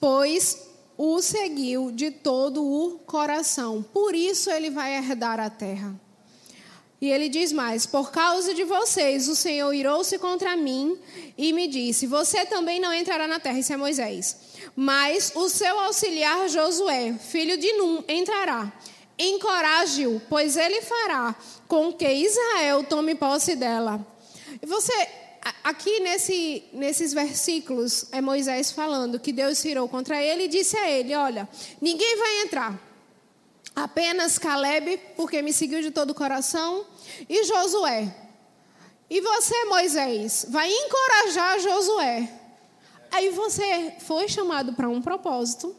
pois o seguiu de todo o coração, por isso ele vai herdar a terra. E ele diz mais: Por causa de vocês, o Senhor irou-se contra mim e me disse: Você também não entrará na terra. Isso é Moisés. Mas o seu auxiliar Josué, filho de Num, entrará encoraje-o, pois ele fará com que Israel tome posse dela. Você, aqui nesse, nesses versículos, é Moisés falando que Deus virou contra ele e disse a ele: Olha, ninguém vai entrar, apenas Caleb, porque me seguiu de todo o coração, e Josué. E você, Moisés, vai encorajar Josué. Aí você foi chamado para um propósito.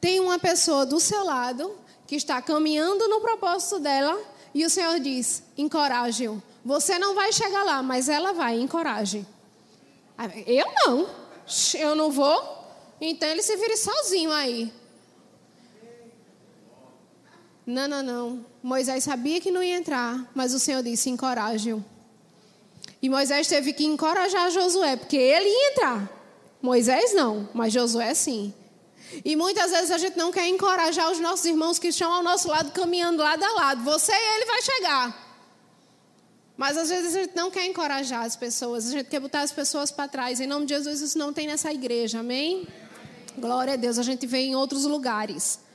Tem uma pessoa do seu lado que está caminhando no propósito dela e o Senhor diz: encoraje-o. Você não vai chegar lá, mas ela vai, encoraje. Eu não. Eu não vou. Então ele se vire sozinho aí. Não, não, não. Moisés sabia que não ia entrar, mas o Senhor disse: encoraje-o. E Moisés teve que encorajar Josué, porque ele ia entrar. Moisés não, mas Josué sim. E muitas vezes a gente não quer encorajar os nossos irmãos que estão ao nosso lado, caminhando lado a lado. Você e ele vai chegar. Mas às vezes a gente não quer encorajar as pessoas, a gente quer botar as pessoas para trás. Em nome de Jesus, isso não tem nessa igreja, amém? Glória a Deus, a gente vê em outros lugares.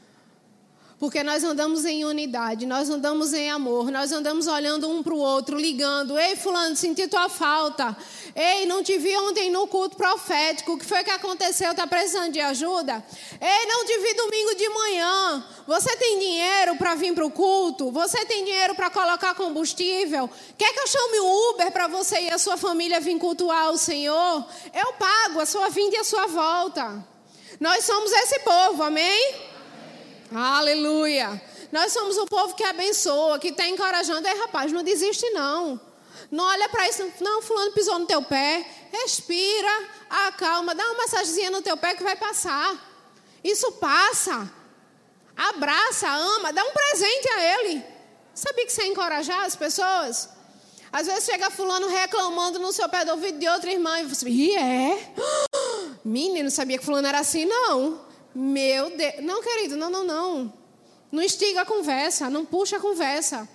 Porque nós andamos em unidade, nós andamos em amor, nós andamos olhando um para o outro, ligando. Ei, Fulano, senti tua falta. Ei, não te vi ontem no culto profético. O que foi que aconteceu? Está precisando de ajuda? Ei, não te vi domingo de manhã. Você tem dinheiro para vir para o culto? Você tem dinheiro para colocar combustível? Quer que eu chame o Uber para você e a sua família vir cultuar o Senhor? Eu pago a sua vinda e a sua volta. Nós somos esse povo, amém? Aleluia. Nós somos o povo que abençoa, que está encorajando. Ei, rapaz, não desiste não. Não olha para isso. Não, fulano pisou no teu pé. Respira, acalma, dá uma massagenzinha no teu pé que vai passar. Isso passa. Abraça, ama, dá um presente a ele. Sabia que você encorajar as pessoas? Às vezes chega fulano reclamando no seu pé do ouvido de outra irmã e você, e é? Menino, sabia que fulano era assim? Não. Meu Deus. Não, querido, não, não, não. Não instiga a conversa, não puxa a conversa.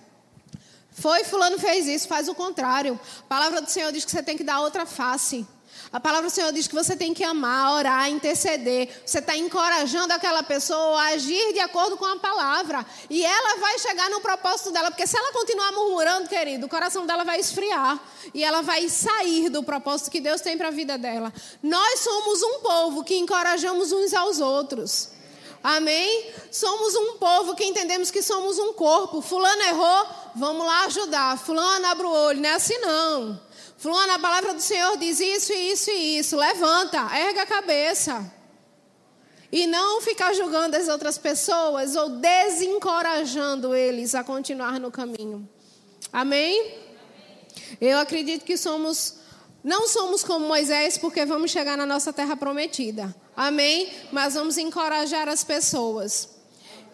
Foi, fulano fez isso, faz o contrário. A palavra do Senhor diz que você tem que dar outra face. A palavra do Senhor diz que você tem que amar, orar, interceder. Você está encorajando aquela pessoa a agir de acordo com a palavra. E ela vai chegar no propósito dela. Porque se ela continuar murmurando, querido, o coração dela vai esfriar. E ela vai sair do propósito que Deus tem para a vida dela. Nós somos um povo que encorajamos uns aos outros. Amém? Somos um povo que entendemos que somos um corpo. Fulano errou, vamos lá ajudar. Fulano abre o olho. Não é assim não. Fulano, a palavra do Senhor diz isso, isso e isso. Levanta, erga a cabeça. E não ficar julgando as outras pessoas ou desencorajando eles a continuar no caminho. Amém? Eu acredito que somos, não somos como Moisés, porque vamos chegar na nossa terra prometida. Amém? Mas vamos encorajar as pessoas.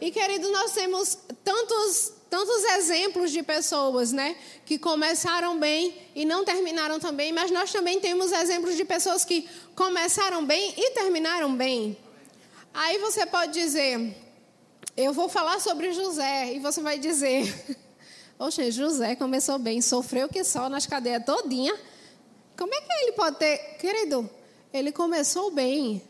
E querido, nós temos tantos tantos exemplos de pessoas, né, que começaram bem e não terminaram também, mas nós também temos exemplos de pessoas que começaram bem e terminaram bem. Aí você pode dizer, eu vou falar sobre José, e você vai dizer, oxe, José começou bem, sofreu que só nas cadeias todinha. Como é que ele pode ter, querido? Ele começou bem.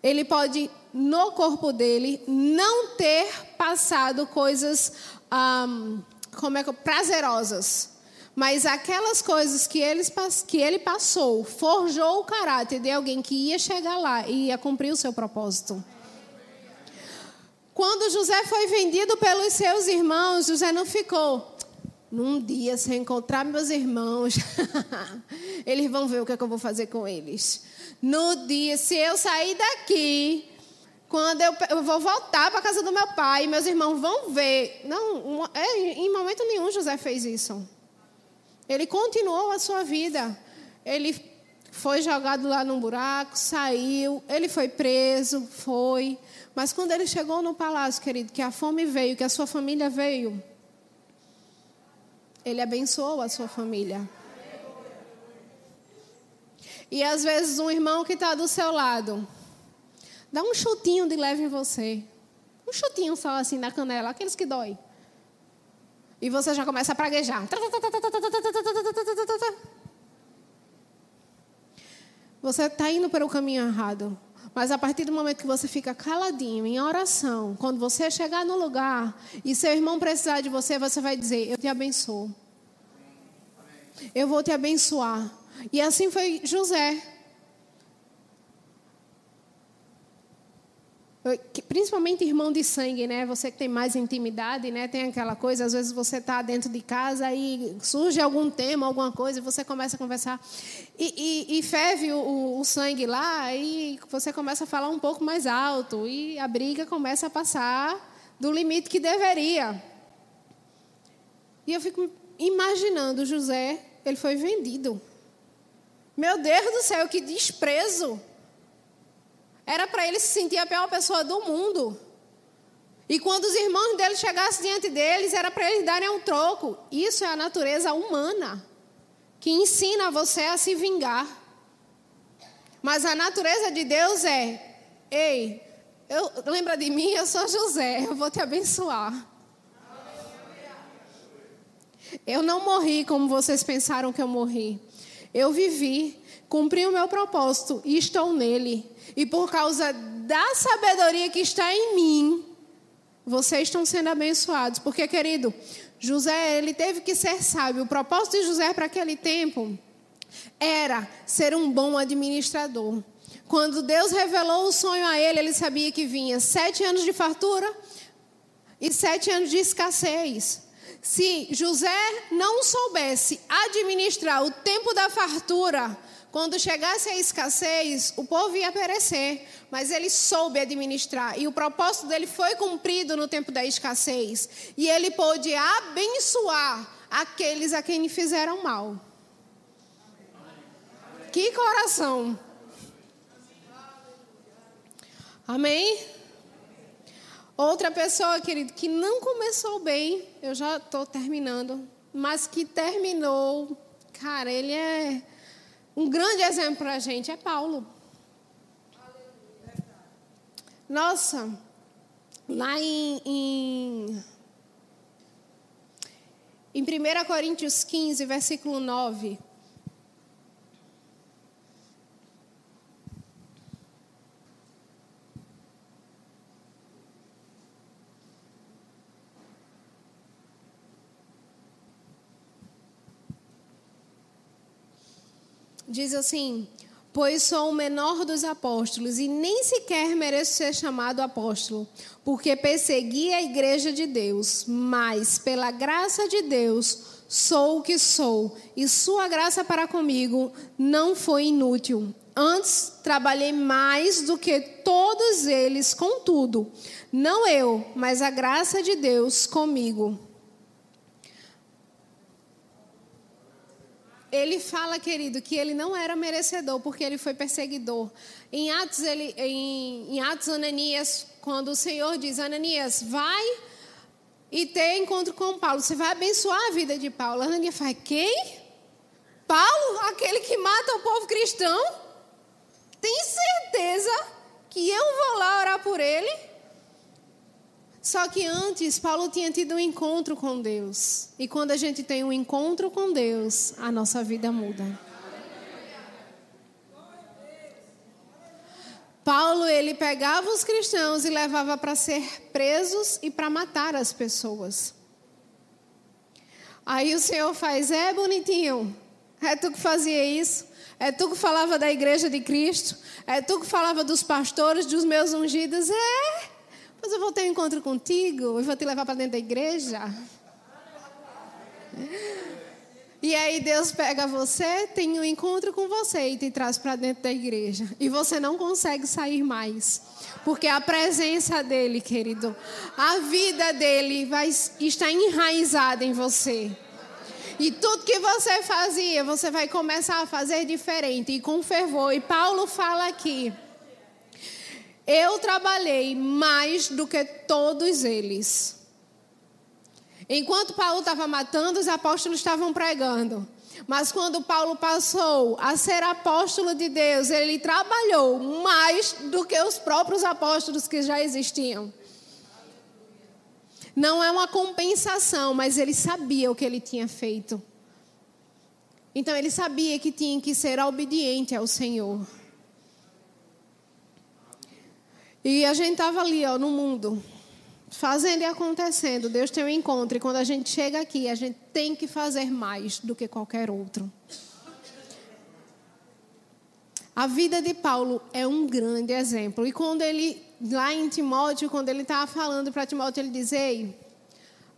Ele pode, no corpo dele, não ter passado coisas um, como é que, prazerosas. Mas aquelas coisas que ele, que ele passou forjou o caráter de alguém que ia chegar lá e ia cumprir o seu propósito. Quando José foi vendido pelos seus irmãos, José não ficou. Num dia, se encontrar meus irmãos, eles vão ver o que, é que eu vou fazer com eles. No dia, se eu sair daqui, quando eu, eu vou voltar para a casa do meu pai, meus irmãos vão ver. Não, é, em momento nenhum José fez isso. Ele continuou a sua vida. Ele foi jogado lá num buraco, saiu, ele foi preso, foi. Mas quando ele chegou no palácio, querido, que a fome veio, que a sua família veio, ele abençoou a sua família. E às vezes um irmão que está do seu lado, Dá um chutinho de leve em você. Um chutinho só assim na canela, aqueles que dói. E você já começa a praguejar. Você está indo para o caminho errado. Mas a partir do momento que você fica caladinho, em oração, quando você chegar no lugar e seu irmão precisar de você, você vai dizer: Eu te abençoo. Eu vou te abençoar. E assim foi José. Principalmente irmão de sangue, né? Você que tem mais intimidade, né? Tem aquela coisa, às vezes você está dentro de casa e surge algum tema, alguma coisa, e você começa a conversar e, e, e ferve o, o, sangue lá e você começa a falar um pouco mais alto e a briga começa a passar do limite que deveria. E eu fico imaginando José, ele foi vendido. Meu Deus do céu, que desprezo! Era para ele se sentir a pior pessoa do mundo. E quando os irmãos dele chegassem diante deles, era para eles darem um troco. Isso é a natureza humana, que ensina você a se vingar. Mas a natureza de Deus é: ei, eu, lembra de mim? Eu sou José, eu vou te abençoar. Eu não morri como vocês pensaram que eu morri. Eu vivi, cumpri o meu propósito e estou nele. E por causa da sabedoria que está em mim, vocês estão sendo abençoados. Porque, querido, José, ele teve que ser sábio. O propósito de José para aquele tempo era ser um bom administrador. Quando Deus revelou o sonho a ele, ele sabia que vinha sete anos de fartura e sete anos de escassez. Se José não soubesse administrar o tempo da fartura, quando chegasse a escassez, o povo ia perecer, mas ele soube administrar. E o propósito dele foi cumprido no tempo da escassez. E ele pôde abençoar aqueles a quem fizeram mal. Que coração! Amém? Outra pessoa, querido, que não começou bem, eu já estou terminando, mas que terminou, cara, ele é um grande exemplo para a gente é Paulo. Nossa, lá em, em, em 1 Coríntios 15, versículo 9. Diz assim: Pois sou o menor dos apóstolos e nem sequer mereço ser chamado apóstolo, porque persegui a igreja de Deus, mas pela graça de Deus sou o que sou, e sua graça para comigo não foi inútil. Antes trabalhei mais do que todos eles, contudo, não eu, mas a graça de Deus comigo. Ele fala, querido, que ele não era merecedor porque ele foi perseguidor. Em Atos, ele, em, em Atos Ananias, quando o Senhor diz, Ananias, vai e ter encontro com Paulo. Você vai abençoar a vida de Paulo. Ananias fala, quem? Paulo, aquele que mata o povo cristão? Tem certeza que eu vou lá orar por ele? Só que antes, Paulo tinha tido um encontro com Deus. E quando a gente tem um encontro com Deus, a nossa vida muda. Paulo, ele pegava os cristãos e levava para ser presos e para matar as pessoas. Aí o Senhor faz, é bonitinho, é tu que fazia isso, é tu que falava da igreja de Cristo, é tu que falava dos pastores, dos meus ungidos, é, mas eu vou ter um encontro contigo e vou te levar para dentro da igreja. E aí Deus pega você, tem um encontro com você e te traz para dentro da igreja. E você não consegue sair mais. Porque a presença dele, querido, a vida dele vai estar enraizada em você. E tudo que você fazia, você vai começar a fazer diferente e com fervor. E Paulo fala aqui: Eu trabalhei mais do que todos eles. Enquanto Paulo estava matando, os apóstolos estavam pregando. Mas quando Paulo passou a ser apóstolo de Deus, ele trabalhou mais do que os próprios apóstolos que já existiam. Não é uma compensação, mas ele sabia o que ele tinha feito. Então ele sabia que tinha que ser obediente ao Senhor. E a gente estava ali, ó, no mundo fazendo e acontecendo. Deus tem um encontro e quando a gente chega aqui, a gente tem que fazer mais do que qualquer outro. A vida de Paulo é um grande exemplo. E quando ele, lá em Timóteo, quando ele estava falando para Timóteo, ele diz: Ei,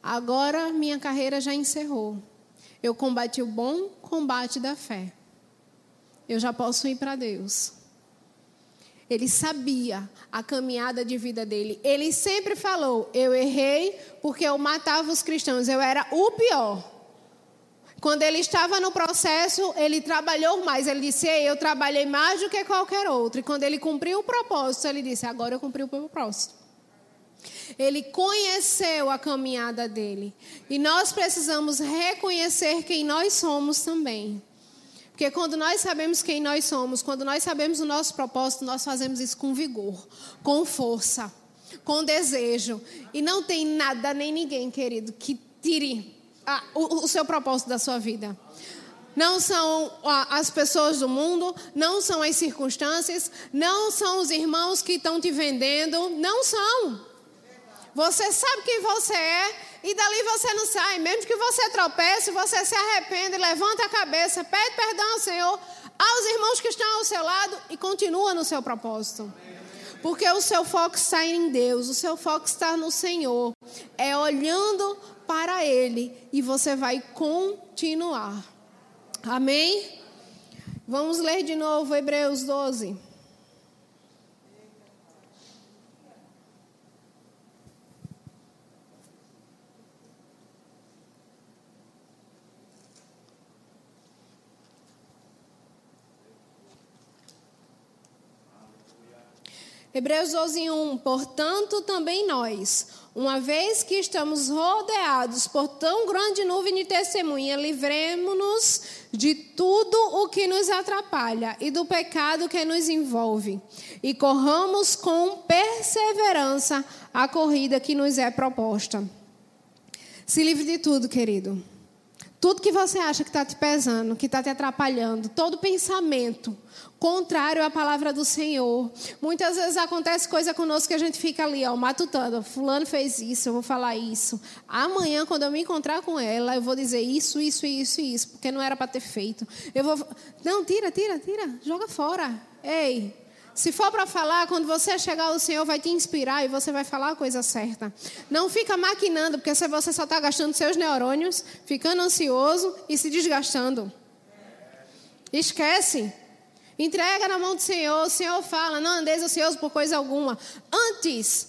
agora minha carreira já encerrou. Eu combati o bom combate da fé. Eu já posso ir para Deus. Ele sabia a caminhada de vida dele. Ele sempre falou: Eu errei porque eu matava os cristãos, eu era o pior. Quando ele estava no processo, ele trabalhou mais. Ele disse: eu trabalhei mais do que qualquer outro. E quando ele cumpriu o propósito, ele disse: Agora eu cumpri o propósito. Ele conheceu a caminhada dele. E nós precisamos reconhecer quem nós somos também. Porque quando nós sabemos quem nós somos, quando nós sabemos o nosso propósito, nós fazemos isso com vigor, com força, com desejo. E não tem nada nem ninguém, querido, que tire a, o, o seu propósito da sua vida. Não são as pessoas do mundo, não são as circunstâncias, não são os irmãos que estão te vendendo, não são. Você sabe quem você é e dali você não sai. Mesmo que você tropece, você se arrepende, levanta a cabeça, pede perdão ao Senhor, aos irmãos que estão ao seu lado e continua no seu propósito. Porque o seu foco está em Deus, o seu foco está no Senhor. É olhando para Ele e você vai continuar. Amém? Vamos ler de novo Hebreus 12. Hebreus 12, 1. Portanto, também nós, uma vez que estamos rodeados por tão grande nuvem de testemunha, livremos-nos de tudo o que nos atrapalha e do pecado que nos envolve, e corramos com perseverança a corrida que nos é proposta. Se livre de tudo, querido. Tudo que você acha que está te pesando, que está te atrapalhando, todo pensamento contrário à palavra do Senhor. Muitas vezes acontece coisa conosco que a gente fica ali, ó, matutando. Fulano fez isso, eu vou falar isso. Amanhã, quando eu me encontrar com ela, eu vou dizer isso, isso, isso e isso, porque não era para ter feito. Eu vou. Não, tira, tira, tira, joga fora. Ei, Se for para falar, quando você chegar, o Senhor vai te inspirar e você vai falar a coisa certa. Não fica maquinando, porque você só está gastando seus neurônios, ficando ansioso e se desgastando. Esquece. Entrega na mão do Senhor. O Senhor fala: não andeis ansioso por coisa alguma. Antes,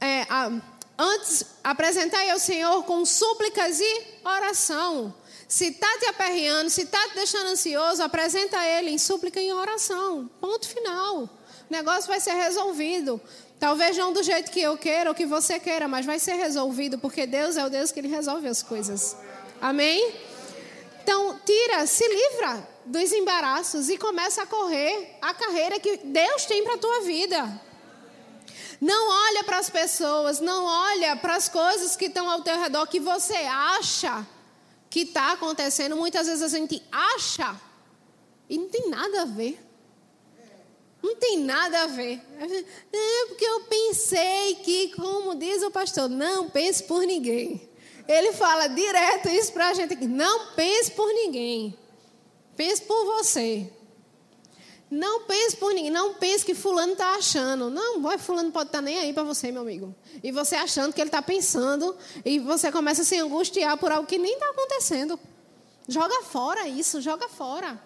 é, a, antes apresentai ao Senhor com súplicas e oração. Se está te aperreando, se está te deixando ansioso, apresenta a Ele em súplica e em oração. Ponto final. O negócio vai ser resolvido. Talvez não do jeito que eu queira ou que você queira, mas vai ser resolvido, porque Deus é o Deus que Ele resolve as coisas. Amém? Então, tira, se livra dos embaraços e começa a correr a carreira que Deus tem para a tua vida. Não olha para as pessoas, não olha para as coisas que estão ao teu redor que você acha que está acontecendo, muitas vezes a gente acha e não tem nada a ver. Não tem nada a ver. É porque eu pensei que, como diz o pastor, não pense por ninguém. Ele fala direto isso para a gente aqui. Não pense por ninguém. Pense por você. Não pense por ninguém, não pense que fulano está achando. Não, vai, fulano pode estar tá nem aí para você, meu amigo. E você achando que ele está pensando, e você começa a se angustiar por algo que nem está acontecendo. Joga fora isso, joga fora.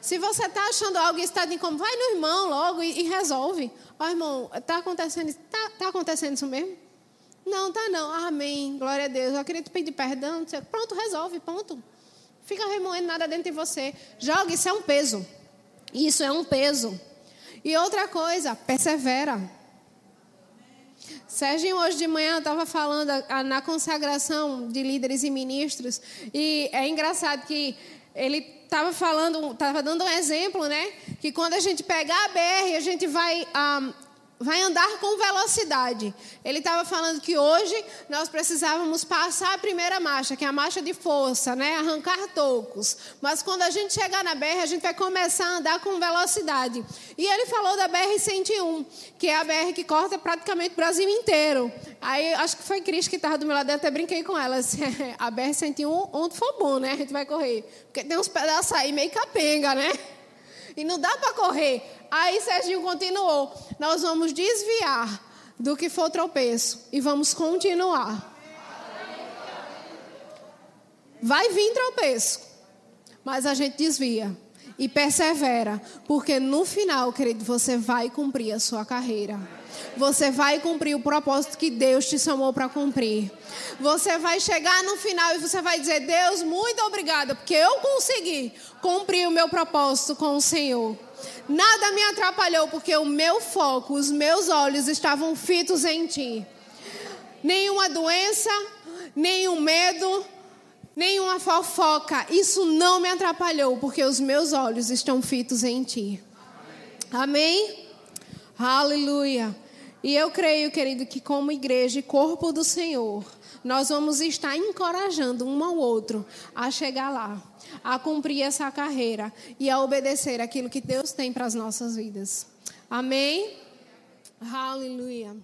Se você está achando algo e está de como, vai no irmão logo e, e resolve. Ó, oh, irmão, está acontecendo, tá, tá acontecendo isso mesmo? Não, tá não. Amém. Glória a Deus. Eu queria te pedir perdão. Pronto, resolve, ponto. Fica remoendo nada dentro de você. Joga, isso é um peso. Isso é um peso. E outra coisa, persevera. Serginho, hoje de manhã, estava falando na consagração de líderes e ministros, e é engraçado que ele estava falando, estava dando um exemplo, né? Que quando a gente pegar a BR, a gente vai ah, vai andar com velocidade. Ele estava falando que hoje nós precisávamos passar a primeira marcha, que é a marcha de força, né? arrancar tocos. Mas quando a gente chegar na BR, a gente vai começar a andar com velocidade. E ele falou da BR-101, que é a BR que corta praticamente o Brasil inteiro. Aí, acho que foi Cris que estava do meu lado, eu até brinquei com ela. Assim, a BR-101, onde for bom, né? A gente vai correr. Porque tem uns pedaços aí meio capenga, né? E não dá para correr. Aí Serginho continuou: Nós vamos desviar do que for tropeço e vamos continuar. Vai vir tropeço, mas a gente desvia e persevera, porque no final, querido, você vai cumprir a sua carreira. Você vai cumprir o propósito que Deus te chamou para cumprir. Você vai chegar no final e você vai dizer: Deus, muito obrigada, porque eu consegui cumprir o meu propósito com o Senhor. Nada me atrapalhou, porque o meu foco, os meus olhos estavam fitos em Ti. Nenhuma doença, nenhum medo, nenhuma fofoca. Isso não me atrapalhou, porque os meus olhos estão fitos em Ti. Amém? Aleluia. E eu creio, querido, que como igreja e corpo do Senhor, nós vamos estar encorajando um ao outro a chegar lá, a cumprir essa carreira e a obedecer aquilo que Deus tem para as nossas vidas. Amém? Aleluia.